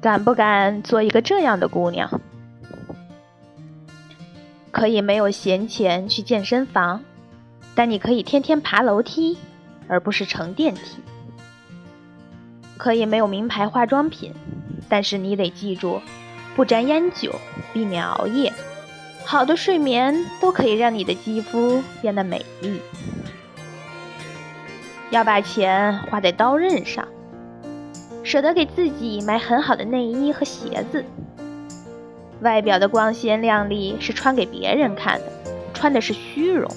敢不敢做一个这样的姑娘？可以没有闲钱去健身房，但你可以天天爬楼梯，而不是乘电梯。可以没有名牌化妆品，但是你得记住，不沾烟酒，避免熬夜。好的睡眠都可以让你的肌肤变得美丽。要把钱花在刀刃上，舍得给自己买很好的内衣和鞋子。外表的光鲜亮丽是穿给别人看的，穿的是虚荣。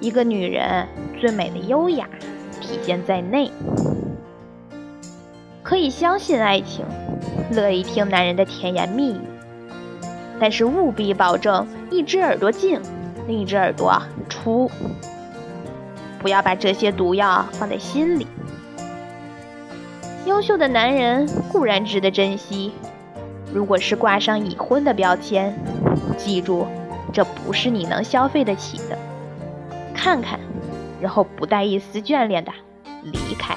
一个女人最美的优雅体现在内。可以相信爱情，乐意听男人的甜言蜜语，但是务必保证一只耳朵进，另一只耳朵出。不要把这些毒药放在心里。优秀的男人固然值得珍惜。如果是挂上已婚的标签，记住，这不是你能消费得起的。看看，然后不带一丝眷恋的离开。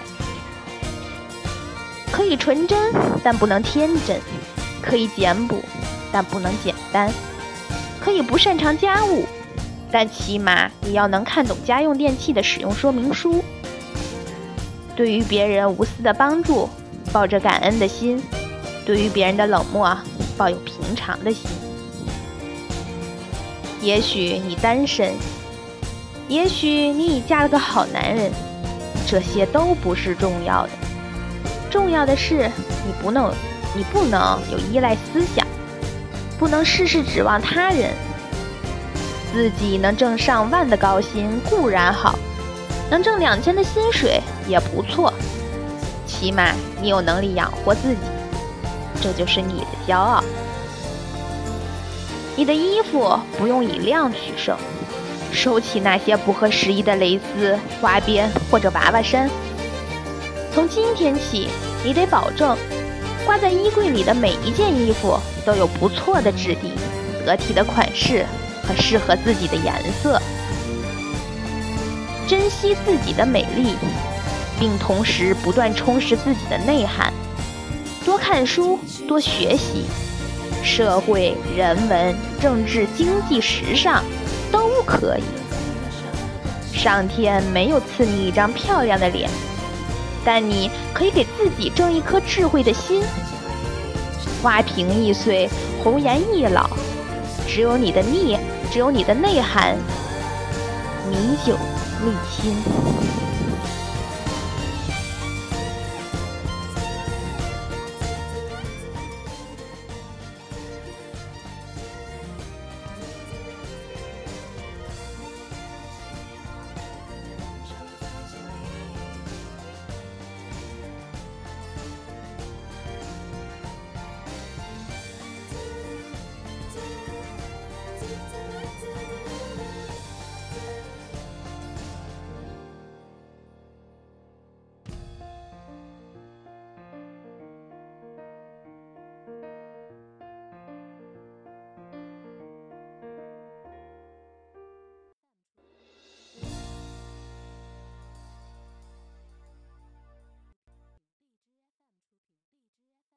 可以纯真，但不能天真；可以简朴，但不能简单；可以不擅长家务，但起码也要能看懂家用电器的使用说明书。对于别人无私的帮助，抱着感恩的心。对于别人的冷漠，抱有平常的心。也许你单身，也许你已嫁了个好男人，这些都不是重要的。重要的是，你不能，你不能有依赖思想，不能事事指望他人。自己能挣上万的高薪固然好，能挣两千的薪水也不错，起码你有能力养活自己。这就是你的骄傲。你的衣服不用以量取胜，收起那些不合时宜的蕾丝、花边或者娃娃衫。从今天起，你得保证挂在衣柜里的每一件衣服都有不错的质地、得体的款式和适合自己的颜色。珍惜自己的美丽，并同时不断充实自己的内涵。多看书，多学习，社会、人文、政治、经济、时尚都可以。上天没有赐你一张漂亮的脸，但你可以给自己挣一颗智慧的心。花瓶易碎，红颜易老，只有你的内，只有你的内涵，弥久立心。